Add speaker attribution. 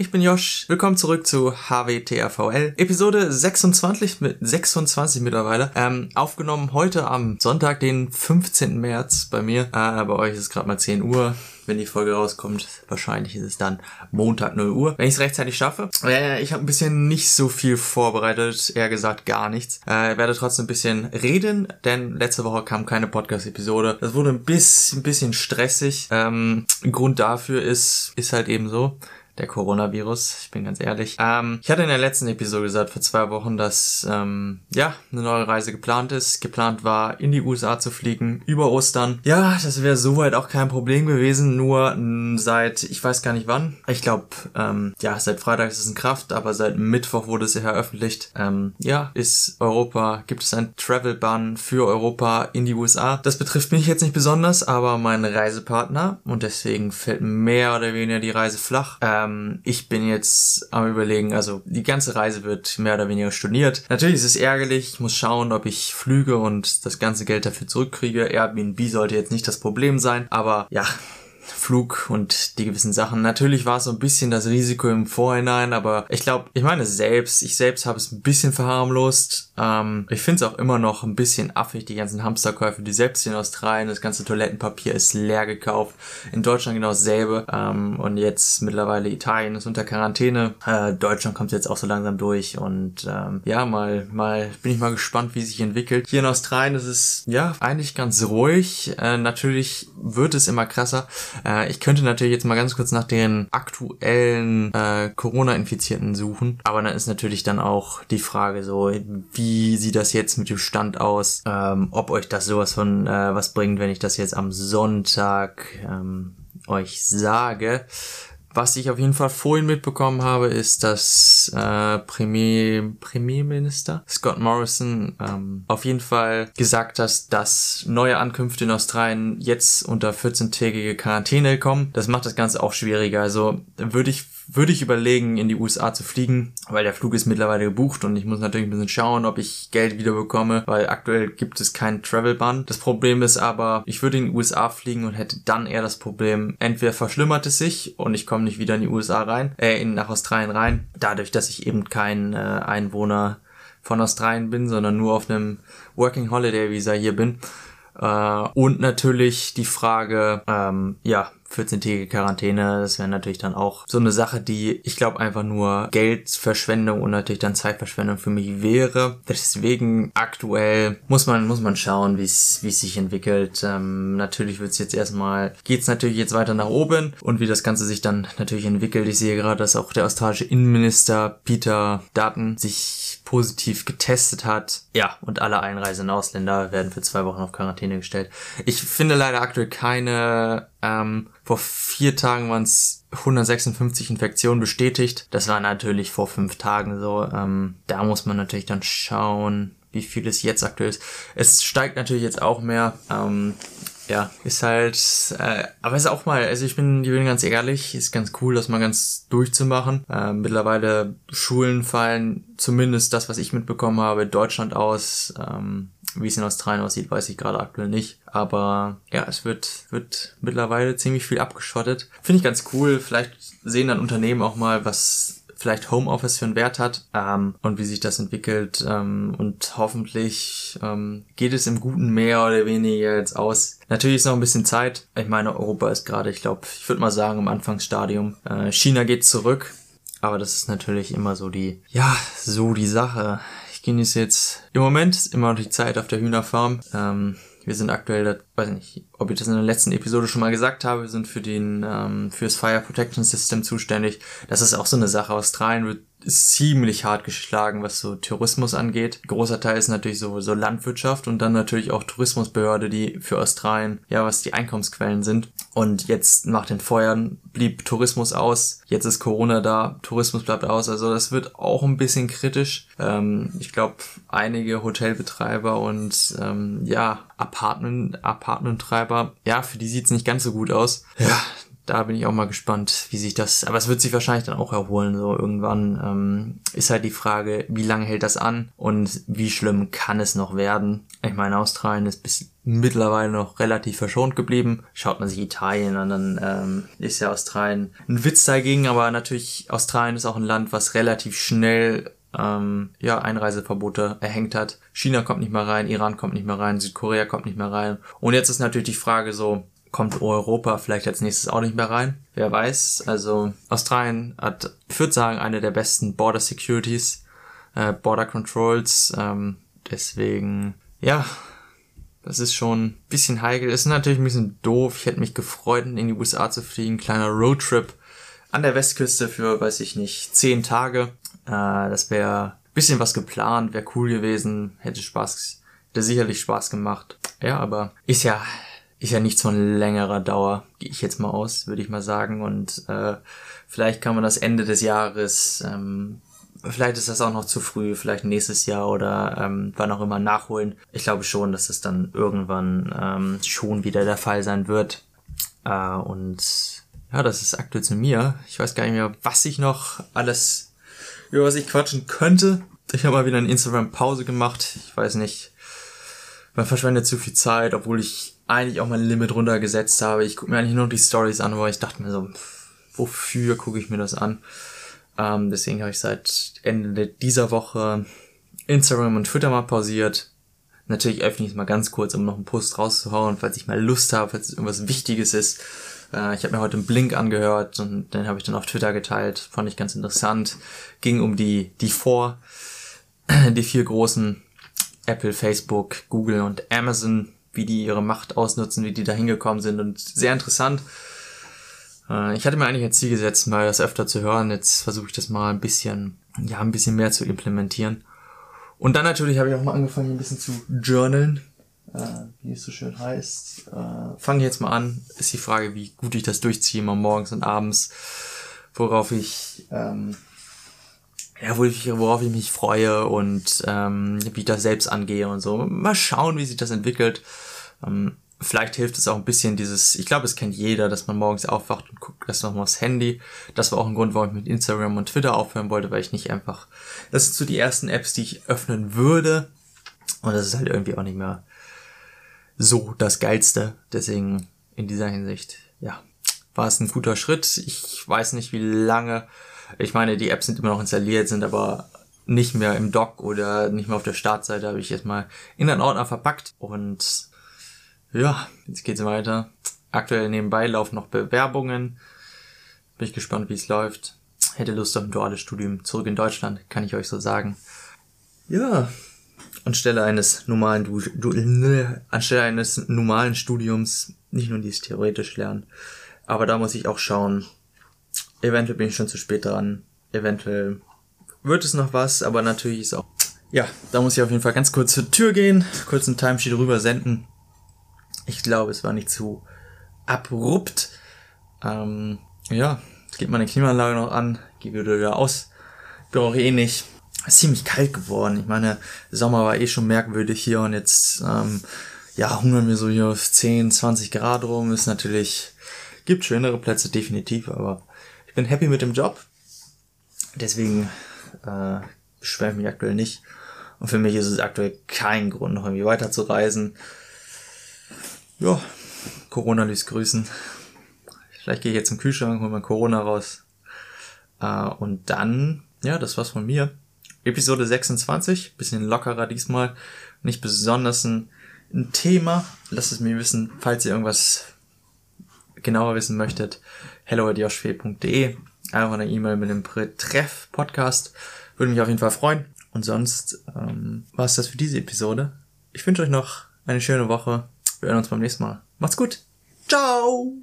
Speaker 1: ich bin Josh. Willkommen zurück zu HWTRVL. Episode 26 mit 26 mittlerweile. Ähm, aufgenommen heute am Sonntag, den 15. März bei mir. Äh, bei euch ist es gerade mal 10 Uhr. Wenn die Folge rauskommt, wahrscheinlich ist es dann Montag 0 Uhr. Wenn ich es rechtzeitig schaffe. Äh, ich habe ein bisschen nicht so viel vorbereitet, eher gesagt gar nichts. Äh, werde trotzdem ein bisschen reden, denn letzte Woche kam keine Podcast-Episode. Das wurde ein bisschen, ein bisschen stressig. Ähm, Grund dafür ist, ist halt eben so der Coronavirus. Ich bin ganz ehrlich. Ähm, ich hatte in der letzten Episode gesagt, vor zwei Wochen, dass ähm, ja eine neue Reise geplant ist. Geplant war, in die USA zu fliegen über Ostern. Ja, das wäre soweit auch kein Problem gewesen. Nur mh, seit ich weiß gar nicht wann. Ich glaube, ähm, ja, seit Freitag ist es in Kraft, aber seit Mittwoch wurde es ja veröffentlicht. Ähm, ja, ist Europa, gibt es ein Travel-Ban für Europa in die USA. Das betrifft mich jetzt nicht besonders, aber meinen Reisepartner und deswegen fällt mehr oder weniger die Reise flach. Ähm, ähm, ich bin jetzt am überlegen, also die ganze Reise wird mehr oder weniger storniert. Natürlich ist es ärgerlich, ich muss schauen, ob ich flüge und das ganze Geld dafür zurückkriege. Airbnb sollte jetzt nicht das Problem sein, aber ja, Flug und die gewissen Sachen. Natürlich war es so ein bisschen das Risiko im Vorhinein, aber ich glaube, ich meine selbst, ich selbst habe es ein bisschen verharmlost. Ähm, ich finde es auch immer noch ein bisschen affig, die ganzen Hamsterkäufe, die selbst in Australien, das ganze Toilettenpapier ist leer gekauft. In Deutschland genau dasselbe. Ähm, und jetzt mittlerweile Italien ist unter Quarantäne. Äh, Deutschland kommt jetzt auch so langsam durch und ähm, ja, mal, mal bin ich mal gespannt, wie sich entwickelt. Hier in Australien ist es ja eigentlich ganz ruhig. Äh, natürlich wird es immer krasser. Äh, ich könnte natürlich jetzt mal ganz kurz nach den aktuellen äh, Corona-Infizierten suchen, aber dann ist natürlich dann auch die Frage so, wie sieht das jetzt mit dem Stand aus, ähm, ob euch das sowas von äh, was bringt, wenn ich das jetzt am Sonntag ähm, euch sage. Was ich auf jeden Fall vorhin mitbekommen habe, ist, dass äh, Premier, Premierminister Scott Morrison ähm, auf jeden Fall gesagt hat, dass neue Ankünfte in Australien jetzt unter 14-tägige Quarantäne kommen. Das macht das Ganze auch schwieriger. Also würde ich würde ich überlegen, in die USA zu fliegen, weil der Flug ist mittlerweile gebucht und ich muss natürlich ein bisschen schauen, ob ich Geld wieder bekomme, weil aktuell gibt es keinen Travel-Ban. Das Problem ist aber, ich würde in die USA fliegen und hätte dann eher das Problem, entweder verschlimmert es sich und ich komme nicht wieder in die USA rein, äh, in, nach Australien rein, dadurch, dass ich eben kein äh, Einwohner von Australien bin, sondern nur auf einem Working Holiday Visa hier bin. Äh, und natürlich die Frage, ähm, ja, 14-tägige Quarantäne, das wäre natürlich dann auch so eine Sache, die ich glaube einfach nur Geldverschwendung und natürlich dann Zeitverschwendung für mich wäre. Deswegen aktuell muss man muss man schauen, wie es wie es sich entwickelt. Ähm, natürlich wird es jetzt erstmal geht's natürlich jetzt weiter nach oben und wie das Ganze sich dann natürlich entwickelt. Ich sehe gerade, dass auch der australische Innenminister Peter Dutton sich positiv getestet hat. Ja, und alle einreisenden Ausländer werden für zwei Wochen auf Quarantäne gestellt. Ich finde leider aktuell keine ähm, vor vier Tagen waren es 156 Infektionen bestätigt. Das war natürlich vor fünf Tagen so. Ähm, da muss man natürlich dann schauen, wie viel es jetzt aktuell ist. Es steigt natürlich jetzt auch mehr. Ähm, ja, ist halt, äh, aber ist auch mal, also ich bin, ich bin ganz ehrlich, ist ganz cool, das mal ganz durchzumachen. Äh, mittlerweile Schulen fallen zumindest das, was ich mitbekommen habe, Deutschland aus. Ähm, wie es in Australien aussieht, weiß ich gerade aktuell nicht. Aber ja, es wird, wird mittlerweile ziemlich viel abgeschottet. Finde ich ganz cool. Vielleicht sehen dann Unternehmen auch mal, was vielleicht Homeoffice für einen Wert hat ähm, und wie sich das entwickelt. Ähm, und hoffentlich ähm, geht es im Guten mehr oder weniger jetzt aus. Natürlich ist noch ein bisschen Zeit. Ich meine, Europa ist gerade, ich glaube, ich würde mal sagen, im Anfangsstadium. Äh, China geht zurück. Aber das ist natürlich immer so die, ja, so die Sache. Ich genieße jetzt, im Moment immer noch die Zeit auf der Hühnerfarm. Ähm, wir sind aktuell, weiß nicht, ob ich das in der letzten Episode schon mal gesagt habe, wir sind für den, ähm, fürs Fire Protection System zuständig. Das ist auch so eine Sache. Australien wird ziemlich hart geschlagen, was so Tourismus angeht. großer Teil ist natürlich so, so Landwirtschaft und dann natürlich auch Tourismusbehörde, die für Australien, ja, was die Einkommensquellen sind. Und jetzt nach den Feuern blieb Tourismus aus. Jetzt ist Corona da, Tourismus bleibt aus. Also das wird auch ein bisschen kritisch. Ähm, ich glaube, einige Hotelbetreiber und ähm, ja, Apartment, Apartmenttreiber, ja, für die sieht's nicht ganz so gut aus. Ja, da bin ich auch mal gespannt, wie sich das, aber es wird sich wahrscheinlich dann auch erholen, so irgendwann ähm, ist halt die Frage, wie lange hält das an und wie schlimm kann es noch werden? Ich meine, Australien ist bis mittlerweile noch relativ verschont geblieben. Schaut man sich Italien an, dann ähm, ist ja Australien ein Witz dagegen, aber natürlich Australien ist auch ein Land, was relativ schnell ähm, ja, Einreiseverbote erhängt hat. China kommt nicht mehr rein, Iran kommt nicht mehr rein, Südkorea kommt nicht mehr rein. Und jetzt ist natürlich die Frage so, kommt Europa vielleicht als nächstes auch nicht mehr rein? Wer weiß. Also Australien hat, ich würde sagen, eine der besten Border Securities, äh, Border Controls. Ähm, deswegen, ja, das ist schon ein bisschen heikel. Ist natürlich ein bisschen doof. Ich hätte mich gefreut, in die USA zu fliegen. Kleiner Roadtrip an der Westküste für, weiß ich nicht, zehn Tage. Äh, das wäre ein bisschen was geplant, wäre cool gewesen, hätte Spaß, hätte sicherlich Spaß gemacht. Ja, aber ist ja, ist ja nichts von längerer Dauer, gehe ich jetzt mal aus, würde ich mal sagen. Und äh, vielleicht kann man das Ende des Jahres ähm, Vielleicht ist das auch noch zu früh, vielleicht nächstes Jahr oder ähm, wann auch immer nachholen. Ich glaube schon, dass es dann irgendwann ähm, schon wieder der Fall sein wird. Äh, und ja, das ist aktuell zu mir. Ich weiß gar nicht mehr, was ich noch alles, über was ich quatschen könnte. Ich habe mal wieder eine Instagram-Pause gemacht. Ich weiß nicht, man verschwendet zu viel Zeit, obwohl ich eigentlich auch mein Limit runtergesetzt habe. Ich gucke mir eigentlich nur die Stories an, aber ich dachte mir so, wofür gucke ich mir das an? Ähm, deswegen habe ich seit Ende dieser Woche Instagram und Twitter mal pausiert. Natürlich öffne ich es mal ganz kurz, um noch einen Post rauszuhauen, falls ich mal Lust habe, falls es irgendwas Wichtiges ist. Äh, ich habe mir heute einen Blink angehört und den habe ich dann auf Twitter geteilt. Fand ich ganz interessant. Ging um die, die vor, die vier großen Apple, Facebook, Google und Amazon, wie die ihre Macht ausnutzen, wie die da hingekommen sind und sehr interessant. Äh, ich hatte mir eigentlich als Ziel gesetzt, mal das öfter zu hören. Jetzt versuche ich das mal ein bisschen, ja, ein bisschen mehr zu implementieren. Und dann natürlich habe ich auch mal angefangen, ein bisschen zu journalen, äh, wie es so schön heißt. Äh, Fange jetzt mal an. Ist die Frage, wie gut ich das durchziehe, mal morgens und abends, worauf ich, ähm, ja, worauf ich, mich freue und ähm, wie ich das selbst angehe und so. Mal schauen, wie sich das entwickelt. Ähm, Vielleicht hilft es auch ein bisschen dieses, ich glaube, es kennt jeder, dass man morgens aufwacht und guckt erst nochmal aufs Handy. Das war auch ein Grund, warum ich mit Instagram und Twitter aufhören wollte, weil ich nicht einfach, das sind so die ersten Apps, die ich öffnen würde. Und das ist halt irgendwie auch nicht mehr so das Geilste. Deswegen in dieser Hinsicht, ja, war es ein guter Schritt. Ich weiß nicht, wie lange. Ich meine, die Apps sind immer noch installiert, sind aber nicht mehr im Dock oder nicht mehr auf der Startseite, habe ich jetzt mal in einen Ordner verpackt und ja, jetzt geht's weiter. Aktuell nebenbei laufen noch Bewerbungen. Bin ich gespannt, wie es läuft. Hätte Lust auf ein duales Studium zurück in Deutschland, kann ich euch so sagen. Ja, anstelle eines normalen du, du, ne, anstelle eines normalen Studiums nicht nur dies theoretisch lernen, aber da muss ich auch schauen. Eventuell bin ich schon zu spät dran. Eventuell wird es noch was, aber natürlich ist auch ja, da muss ich auf jeden Fall ganz kurz zur Tür gehen, kurz einen Timesheet rüber senden ich glaube, es war nicht zu abrupt. Ähm, ja, geht meine Klimaanlage noch an, geht wieder aus. Bin auch eh nicht. Ist ziemlich kalt geworden. Ich meine, Sommer war eh schon merkwürdig hier und jetzt, ähm, ja, hungern wir so hier auf 10, 20 Grad rum. Ist natürlich, gibt schönere Plätze definitiv, aber ich bin happy mit dem Job. Deswegen, äh, beschwere mich aktuell nicht. Und für mich ist es aktuell kein Grund, noch irgendwie weiterzureisen ja, Corona ließ grüßen. Vielleicht gehe ich jetzt zum Kühlschrank, hole mein Corona raus. Äh, und dann, ja, das war's von mir. Episode 26, bisschen lockerer diesmal. Nicht besonders ein, ein Thema. Lasst es mir wissen, falls ihr irgendwas genauer wissen möchtet. hello.joshfee.de Einfach eine E-Mail mit dem Betreff Podcast. Würde mich auf jeden Fall freuen. Und sonst ähm, war es das für diese Episode. Ich wünsche euch noch eine schöne Woche. Wir hören uns beim nächsten Mal. Macht's gut. Ciao.